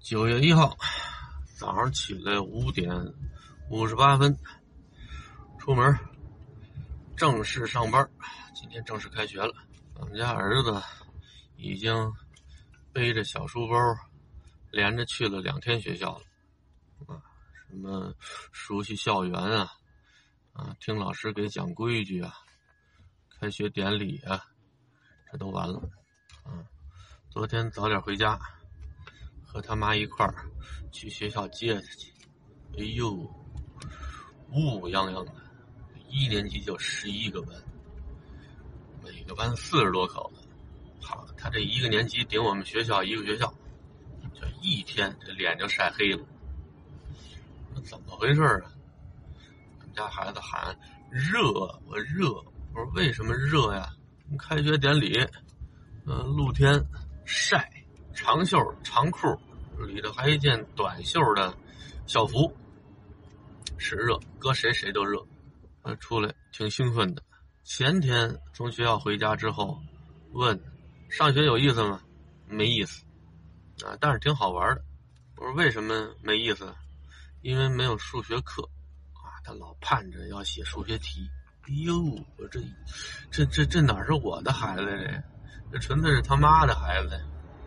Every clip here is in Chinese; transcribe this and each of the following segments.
九月一号早上起来五点五十八分，出门正式上班。今天正式开学了，我们家儿子已经背着小书包，连着去了两天学校了。啊，什么熟悉校园啊，啊，听老师给讲规矩啊，开学典礼啊，这都完了。嗯，昨天早点回家。和他妈一块儿去学校接他去，哎呦，乌泱泱的，一年级就十一个班，每个班四十多口子，好，他这一个年级顶我们学校一个学校，这一天这脸就晒黑了，怎么回事啊？我们家孩子喊热，我热，我说为什么热呀？开学典礼，嗯，露天晒。长袖长裤，里头还一件短袖的校服，是热，搁谁谁都热。呃，出来挺兴奋的。前天从学校回家之后，问上学有意思吗？没意思啊，但是挺好玩的。我说为什么没意思？因为没有数学课啊，他老盼着要写数学题。哎呦，我这这这这哪是我的孩子呀这纯粹是他妈的孩子呀。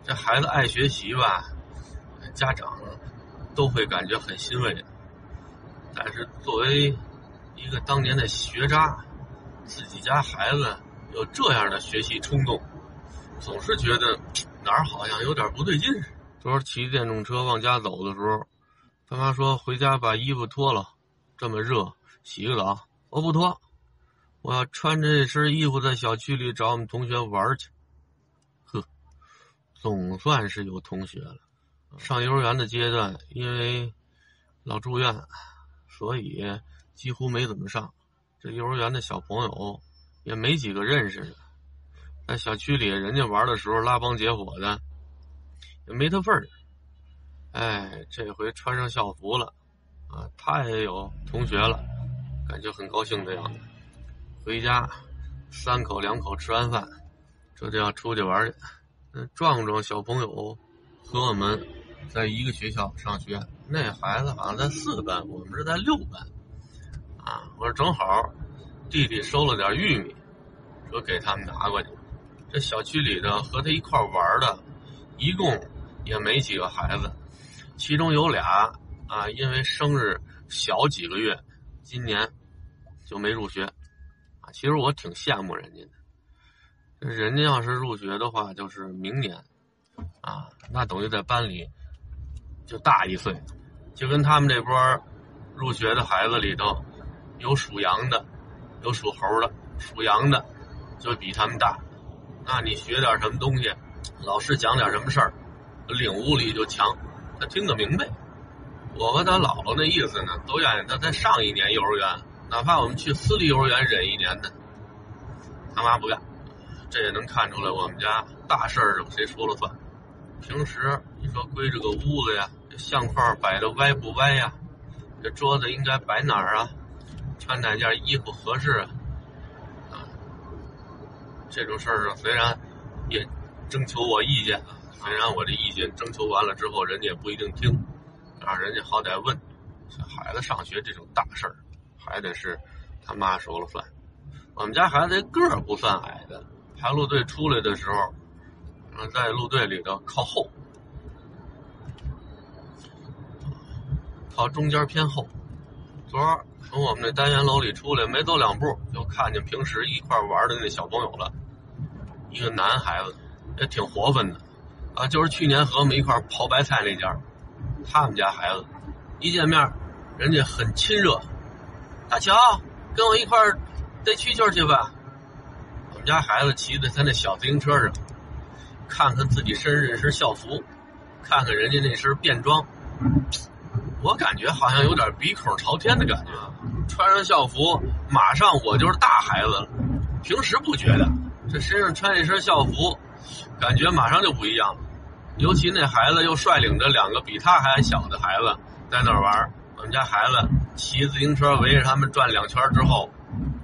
这孩子爱学习吧，家长都会感觉很欣慰。但是作为一个当年的学渣，自己家孩子有这样的学习冲动，总是觉得哪儿好像有点不对劲。昨儿骑电动车往家走的时候，他妈说回家把衣服脱了，这么热，洗个澡。我不脱，我要穿着这身衣服在小区里找我们同学玩去。呵总算是有同学了。上幼儿园的阶段，因为老住院，所以几乎没怎么上。这幼儿园的小朋友也没几个认识的。在小区里，人家玩的时候拉帮结伙的，也没他份儿。哎，这回穿上校服了，啊，他也有同学了，感觉很高兴的样子。回家，三口两口吃完饭，这就要出去玩去。壮壮小朋友和我们在一个学校上学，那孩子好像在四班，我们是在六班。啊，我说正好，弟弟收了点玉米，说给他们拿过去。这小区里的和他一块玩的，一共也没几个孩子，其中有俩啊，因为生日小几个月，今年就没入学。啊，其实我挺羡慕人家的。人家要是入学的话，就是明年，啊，那等于在班里就大一岁，就跟他们这波入学的孩子里头，有属羊的，有属猴的，属羊的就比他们大。那你学点什么东西，老师讲点什么事儿，领悟力就强，他听得明白。我和他姥姥那意思呢，都愿意他再上一年幼儿园，哪怕我们去私立幼儿园忍一年呢，他妈不干。这也能看出来，我们家大事儿谁说了算？平时你说归这个屋子呀，这相框摆的歪不歪呀？这桌子应该摆哪儿啊？穿哪件衣服合适啊？啊，这种事儿虽然也征求我意见啊，虽然我这意见征求完了之后，人家也不一定听，但是人家好歹问。这孩子上学这种大事儿，还得是他妈说了算。我们家孩子个儿不算矮的。排路队出来的时候，嗯，在路队里头靠后，靠中间偏后。昨儿从我们那单元楼里出来，没走两步就看见平时一块玩的那小朋友了，一个男孩子，也挺活分的，啊，就是去年和我们一块刨白菜那家，他们家孩子，一见面，人家很亲热，大乔，跟我一块逮蛐蛐去吧。我们家孩子骑在他那小自行车上，看看自己身上这身校服，看看人家那身便装，我感觉好像有点鼻孔朝天的感觉。穿上校服，马上我就是大孩子了。平时不觉得，这身上穿一身校服，感觉马上就不一样了。尤其那孩子又率领着两个比他还小的孩子在那玩我们家孩子骑自行车围着他们转两圈之后。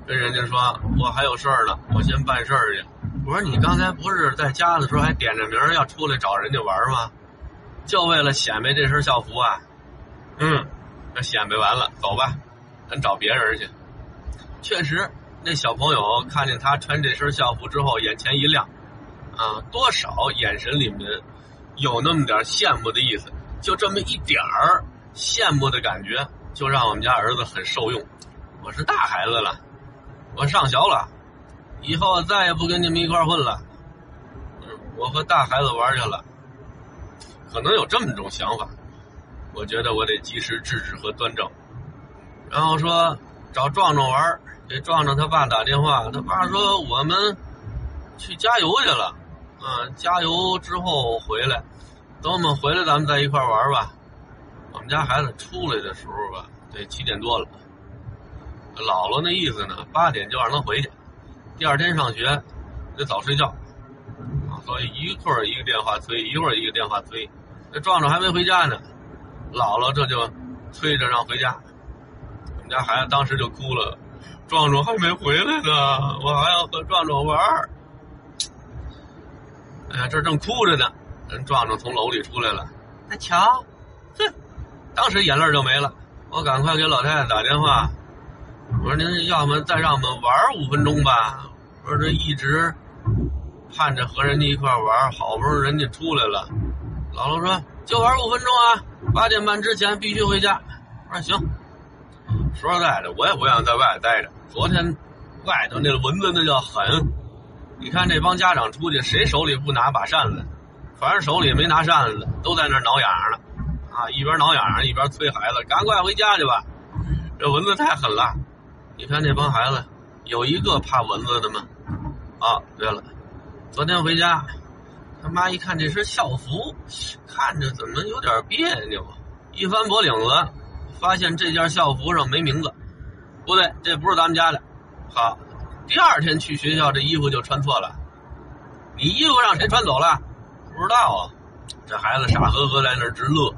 跟人家说，我还有事儿呢，我先办事儿去。我说你刚才不是在家的时候还点着名要出来找人家玩吗？就为了显摆这身校服啊？嗯，那显摆完了，走吧，咱找别人去。确实，那小朋友看见他穿这身校服之后，眼前一亮，啊，多少眼神里面有那么点羡慕的意思，就这么一点儿羡慕的感觉，就让我们家儿子很受用。我是大孩子了，我上学了，以后再也不跟你们一块混了。我和大孩子玩去了，可能有这么种想法，我觉得我得及时制止和端正。然后说找壮壮玩，给壮壮他爸打电话，他爸说我们去加油去了，啊，加油之后回来，等我们回来咱们再一块玩吧。我们家孩子出来的时候吧，得七点多了。姥姥那意思呢，八点就让他回去，第二天上学得早睡觉，啊，所以一会儿一个电话催，一会儿一个电话催，那壮壮还没回家呢，姥姥这就催着让回家，我们家孩子当时就哭了，壮壮还没回来呢，我还要和壮壮玩儿，哎呀，这正哭着呢，人壮壮从楼里出来了，那瞧，哼，当时眼泪就没了，我赶快给老太太打电话。我说您要么再让我们玩五分钟吧。说这一直盼着和人家一块玩，好不容易人家出来了。姥姥说就玩五分钟啊，八点半之前必须回家。我说行。说实在的，我也不想在外待着。昨天外头那蚊子那叫狠，你看这帮家长出去，谁手里不拿把扇子？反正手里没拿扇子，都在那挠痒痒呢。啊，一边挠痒痒一边催孩子赶快回家去吧。这蚊子太狠了。你看那帮孩子，有一个怕蚊子的吗？啊，对了，昨天回家，他妈一看这身校服，看着怎么有点别扭。一翻脖领子，发现这件校服上没名字，不对，这不是咱们家的。好，第二天去学校，这衣服就穿错了。你衣服让谁穿走了？不知道啊。这孩子傻呵呵在那直乐。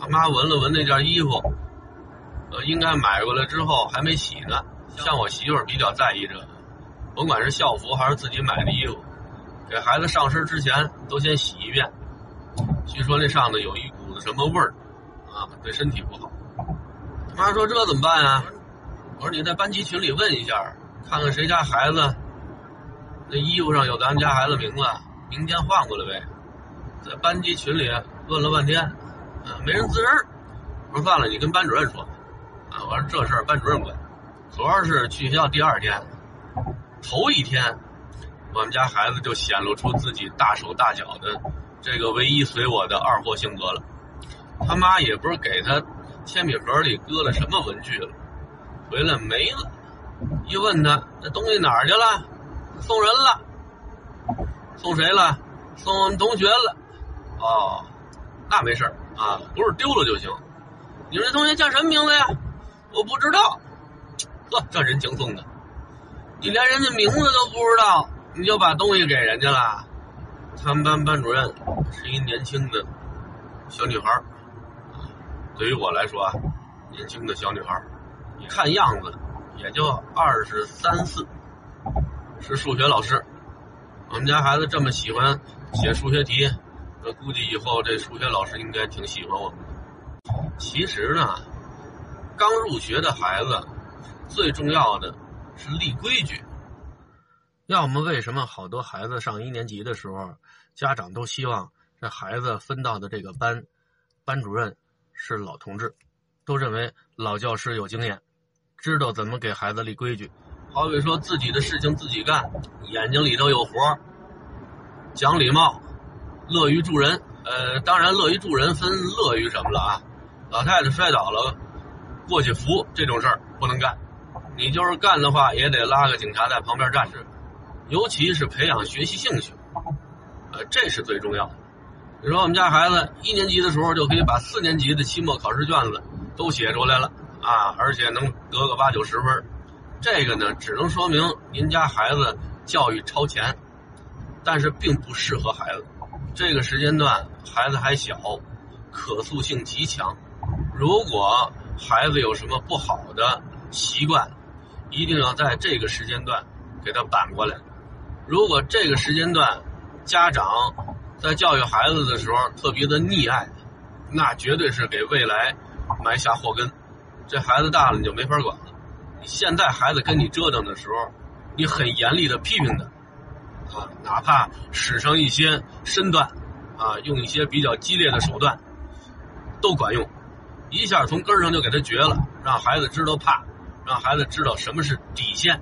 他妈闻了闻那件衣服。呃应该买过来之后还没洗呢。像我媳妇儿比较在意这个，甭管是校服还是自己买的衣服，给孩子上身之前都先洗一遍。据说那上头有一股子什么味儿，啊，对身体不好。他妈说这怎么办啊？我说你在班级群里问一下，看看谁家孩子那衣服上有咱们家孩子名字，明天换过来呗。在班级群里问了半天，啊，没人吱声。我说算了，你跟班主任说。啊！我说这事儿班主任管。主要是去学校第二天，头一天，我们家孩子就显露出自己大手大脚的这个唯一随我的二货性格了。他妈也不是给他铅笔盒里搁了什么文具了，回来没了。一问他那东西哪儿去了？送人了。送谁了？送我们同学了。哦，那没事啊，不是丢了就行。你说这同学叫什么名字呀？我不知道，呵，这人情送的，你连人家名字都不知道，你就把东西给人家了。他们班班主任是一年轻的小女孩对于我来说啊，年轻的小女孩看样子也就二十三四，是数学老师。我们家孩子这么喜欢写数学题，那估计以后这数学老师应该挺喜欢我们的。其实呢。刚入学的孩子，最重要的是立规矩。要么为什么好多孩子上一年级的时候，家长都希望这孩子分到的这个班，班主任是老同志，都认为老教师有经验，知道怎么给孩子立规矩。好比说自己的事情自己干，眼睛里头有活儿讲礼貌，乐于助人。呃，当然乐于助人分乐于什么了啊？老太太摔倒了。过去扶这种事儿不能干，你就是干的话，也得拉个警察在旁边站着。尤其是培养学习兴趣，呃，这是最重要的。你说我们家孩子一年级的时候就可以把四年级的期末考试卷子都写出来了啊，而且能得个八九十分，这个呢，只能说明您家孩子教育超前，但是并不适合孩子。这个时间段孩子还小，可塑性极强，如果。孩子有什么不好的习惯，一定要在这个时间段给他扳过来。如果这个时间段家长在教育孩子的时候特别的溺爱，那绝对是给未来埋下祸根。这孩子大了你就没法管了。你现在孩子跟你折腾的时候，你很严厉的批评他，啊，哪怕使上一些身段，啊，用一些比较激烈的手段，都管用，一下从根上就给他绝了，让孩子知道怕，让孩子知道什么是底线。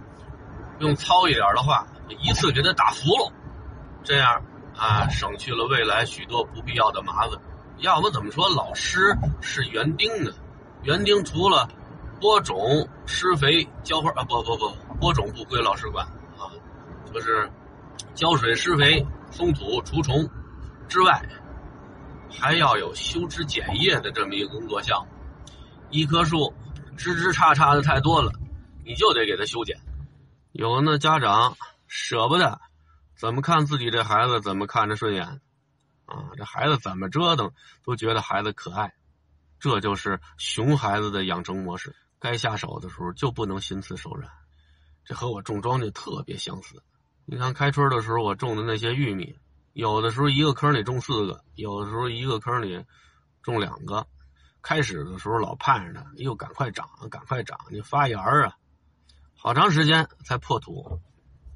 用糙一点的话，一次给他打服了，这样啊，省去了未来许多不必要的麻烦。要不怎么说老师是园丁呢？园丁除了播种、施肥、浇花啊，不不不，播种不归老师管啊，就是浇水、施肥、松土、除虫之外，还要有修枝剪叶的这么一个工作项目。一棵树枝枝杈杈的太多了，你就得给它修剪。有的那家长舍不得，怎么看自己这孩子怎么看着顺眼，啊，这孩子怎么折腾都觉得孩子可爱，这就是熊孩子的养成模式。该下手的时候就不能心慈手软，这和我种庄稼特别相似。你看开春的时候我种的那些玉米，有的时候一个坑里种四个，有的时候一个坑里种两个。开始的时候老盼着它，又赶快长，赶快长，你发芽啊！好长时间才破土，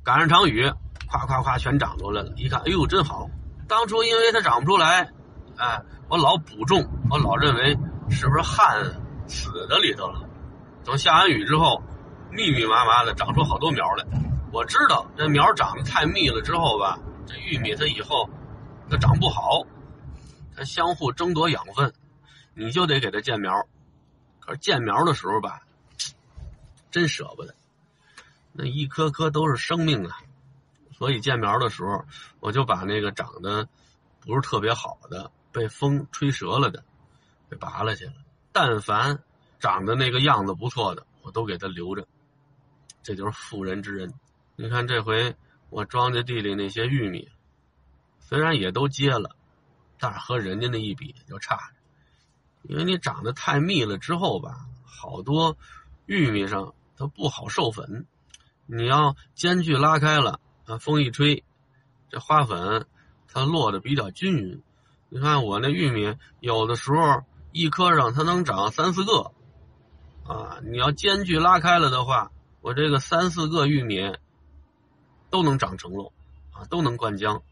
赶上场雨，夸夸夸全长出来了。一看，哎呦，真好！当初因为它长不出来，哎，我老补种，我老认为是不是旱死在里头了。等下完雨之后，密密麻麻的长出好多苗来。我知道这苗长得太密了之后吧，这玉米它以后它长不好，它相互争夺养分，你就得给它建苗。可是建苗的时候吧，真舍不得。那一颗颗都是生命啊，所以建苗的时候，我就把那个长得不是特别好的、被风吹折了的，给拔了去了。但凡长得那个样子不错的，我都给它留着。这就是妇人之仁。你看这回我庄稼地里那些玉米，虽然也都结了，但是和人家那一比就差。因为你长得太密了之后吧，好多玉米上它不好授粉。你要间距拉开了，啊，风一吹，这花粉它落的比较均匀。你看我那玉米，有的时候一颗上它能长三四个，啊，你要间距拉开了的话，我这个三四个玉米都能长成喽，啊，都能灌浆。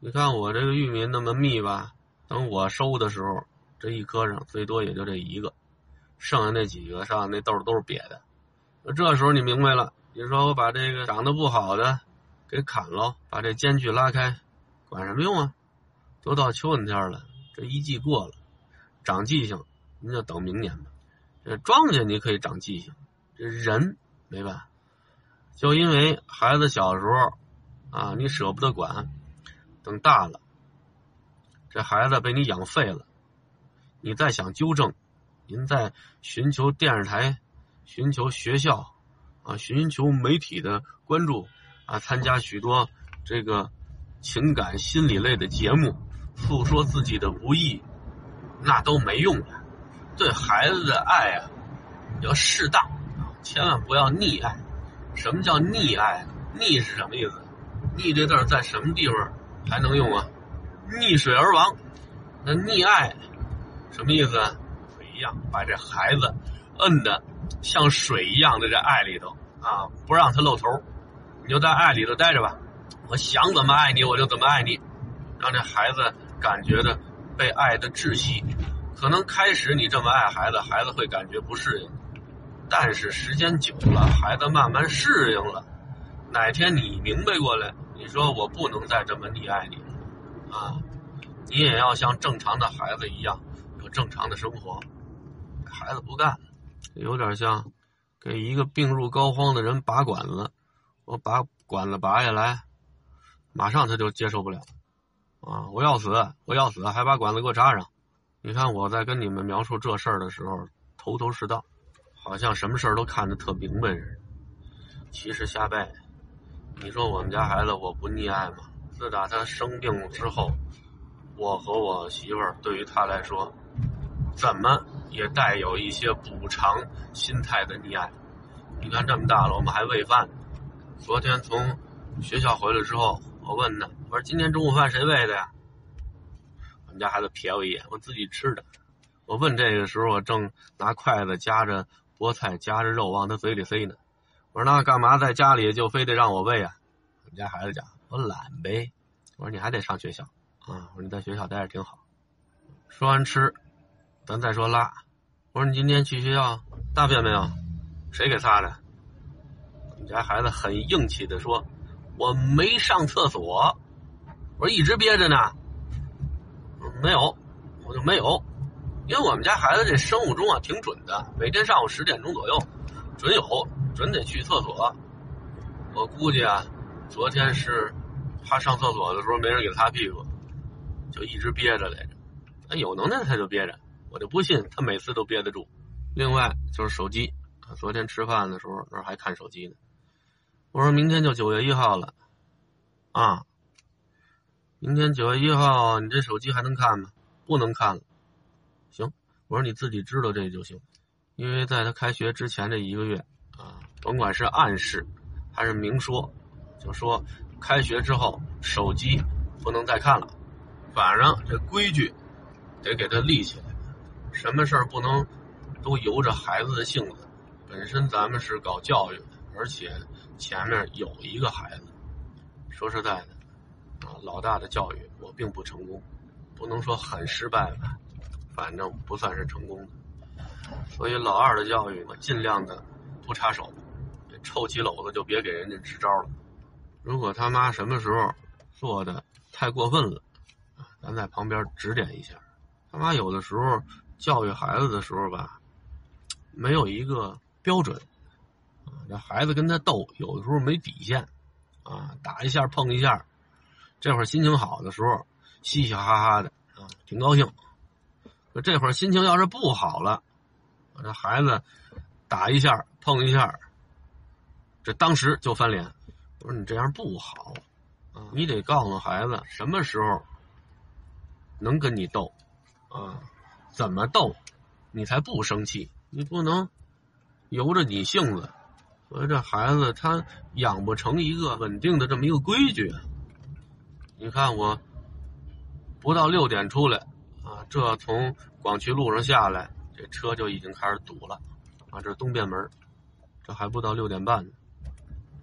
你看我这个玉米那么密吧，等我收的时候，这一棵上最多也就这一个，剩下那几个上那豆都是瘪的。那这时候你明白了。你说，我把这个长得不好的给砍了，把这间距拉开，管什么用啊？都到秋天天了，这一季过了，长记性，您就等明年吧。这庄稼你可以长记性，这人没办法。就因为孩子小时候啊，你舍不得管，等大了，这孩子被你养废了，你再想纠正，您再寻求电视台，寻求学校。啊，寻求媒体的关注，啊，参加许多这个情感心理类的节目，诉说自己的不易，那都没用的。对孩子的爱啊，要适当，千万不要溺爱。什么叫溺爱？溺是什么意思？溺这字在什么地方还能用啊？溺水而亡。那溺爱什么意思？一样，把这孩子摁的。像水一样的这爱里头啊，不让他露头，你就在爱里头待着吧。我想怎么爱你，我就怎么爱你，让这孩子感觉的被爱的窒息。可能开始你这么爱孩子，孩子会感觉不适应，但是时间久了，孩子慢慢适应了。哪天你明白过来，你说我不能再这么溺爱你啊，你也要像正常的孩子一样正常的生活。孩子不干。有点像给一个病入膏肓的人拔管子，我把管子拔下来，马上他就接受不了啊！我要死，我要死，还把管子给我插上。你看我在跟你们描述这事儿的时候，头头是道，好像什么事儿都看得特明白似的。其实瞎掰。你说我们家孩子我不溺爱吗？自打他生病之后，我和我媳妇儿对于他来说。怎么也带有一些补偿心态的溺爱。你看这么大了，我们还喂饭。昨天从学校回来之后，我问他：“我说今天中午饭谁喂的呀？”我们家孩子瞥我一眼，我自己吃的。我问这个时候，我正拿筷子夹着菠菜，夹着肉往他嘴里塞呢。我说那干嘛在家里就非得让我喂啊？我们家孩子讲我懒呗。我说你还得上学校啊。我说你在学校待着挺好。说完吃，咱再说拉。我说你今天去学校大便没有？谁给擦的？我们家孩子很硬气的说：“我没上厕所。”我说一直憋着呢。没有，我就没有。因为我们家孩子这生物钟啊挺准的，每天上午十点钟左右准有，准得去厕所。我估计啊，昨天是他上厕所的时候没人给擦屁股，就一直憋着来着。那有能耐他就憋着，我就不信他每次都憋得住。另外就是手机，昨天吃饭的时候那还看手机呢。我说明天就九月一号了，啊，明天九月一号你这手机还能看吗？不能看了。行，我说你自己知道这就行，因为在他开学之前这一个月啊，甭管是暗示还是明说，就说开学之后手机不能再看了，反正这规矩得给他立起来，什么事儿不能都由着孩子的性子。本身咱们是搞教育的，而且前面有一个孩子，说实在的啊，老大的教育我并不成功，不能说很失败吧。反正不算是成功的，所以老二的教育我尽量的不插手，臭棋篓子就别给人家支招了。如果他妈什么时候做的太过分了，咱在旁边指点一下。他妈有的时候教育孩子的时候吧，没有一个标准，啊，这孩子跟他斗，有的时候没底线，啊，打一下碰一下，这会儿心情好的时候，嘻嘻哈哈的啊，挺高兴。这会儿心情要是不好了，这孩子打一下碰一下，这当时就翻脸。我说你这样不好啊，你得告诉孩子什么时候能跟你斗啊，怎么斗你才不生气？你不能由着你性子。所以这孩子他养不成一个稳定的这么一个规矩。你看我不到六点出来。啊，这从广渠路上下来，这车就已经开始堵了。啊，这东便门，这还不到六点半呢。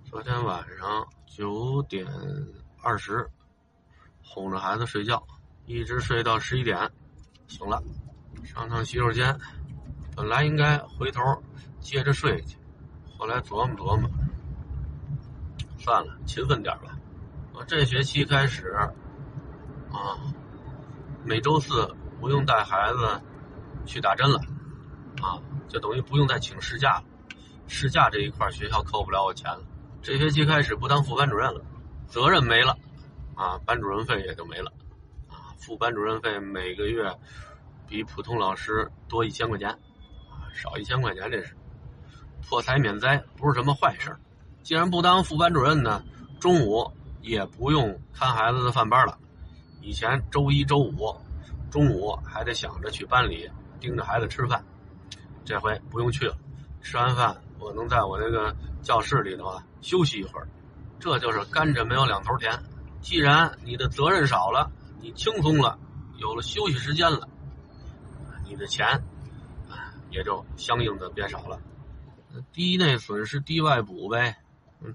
昨天晚上九点二十，哄着孩子睡觉，一直睡到十一点，醒了，上趟洗手间。本来应该回头接着睡去，后来琢磨琢磨，算了，勤奋点吧。我这学期开始，啊。每周四不用带孩子去打针了，啊，就等于不用再请事假了。事假这一块学校扣不了我钱了。这学期开始不当副班主任了，责任没了，啊，班主任费也就没了，啊，副班主任费每个月比普通老师多一千块钱，啊，少一千块钱这是破财免灾，不是什么坏事。既然不当副班主任呢，中午也不用看孩子的饭班了。以前周一、周五中午还得想着去班里盯着孩子吃饭，这回不用去了。吃完饭，我能在我那个教室里头啊休息一会儿，这就是甘蔗没有两头甜。既然你的责任少了，你轻松了，有了休息时间了，你的钱啊也就相应的变少了。低内损失低外补呗，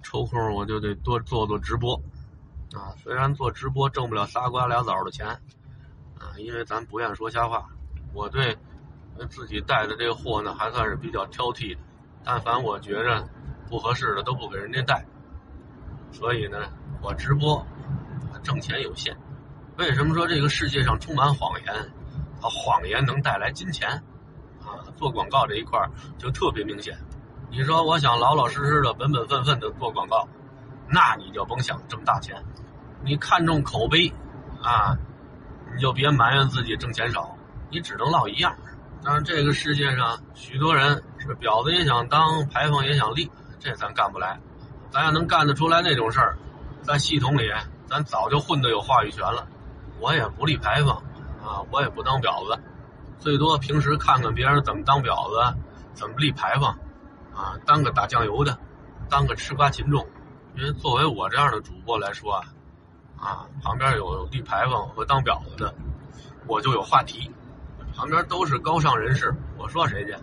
抽空我就得多做做直播。啊，虽然做直播挣不了仨瓜俩枣的钱，啊，因为咱不愿说瞎话。我对自己带的这个货呢，还算是比较挑剔的。但凡我觉着不合适的，都不给人家带。所以呢，我直播挣钱有限。为什么说这个世界上充满谎言？谎言能带来金钱？啊，做广告这一块就特别明显。你说我想老老实实的、本本分分的做广告，那你就甭想挣大钱。你看重口碑，啊，你就别埋怨自己挣钱少，你只能落一样。但是这个世界上许多人是婊子也想当，牌坊也想立，这咱干不来。咱要能干得出来那种事儿，在系统里咱早就混得有话语权了。我也不立牌坊，啊，我也不当婊子，最多平时看看别人怎么当婊子，怎么立牌坊，啊，当个打酱油的，当个吃瓜群众。因为作为我这样的主播来说啊。啊，旁边有立牌坊和当婊子的，我就有话题。旁边都是高尚人士，我说谁去？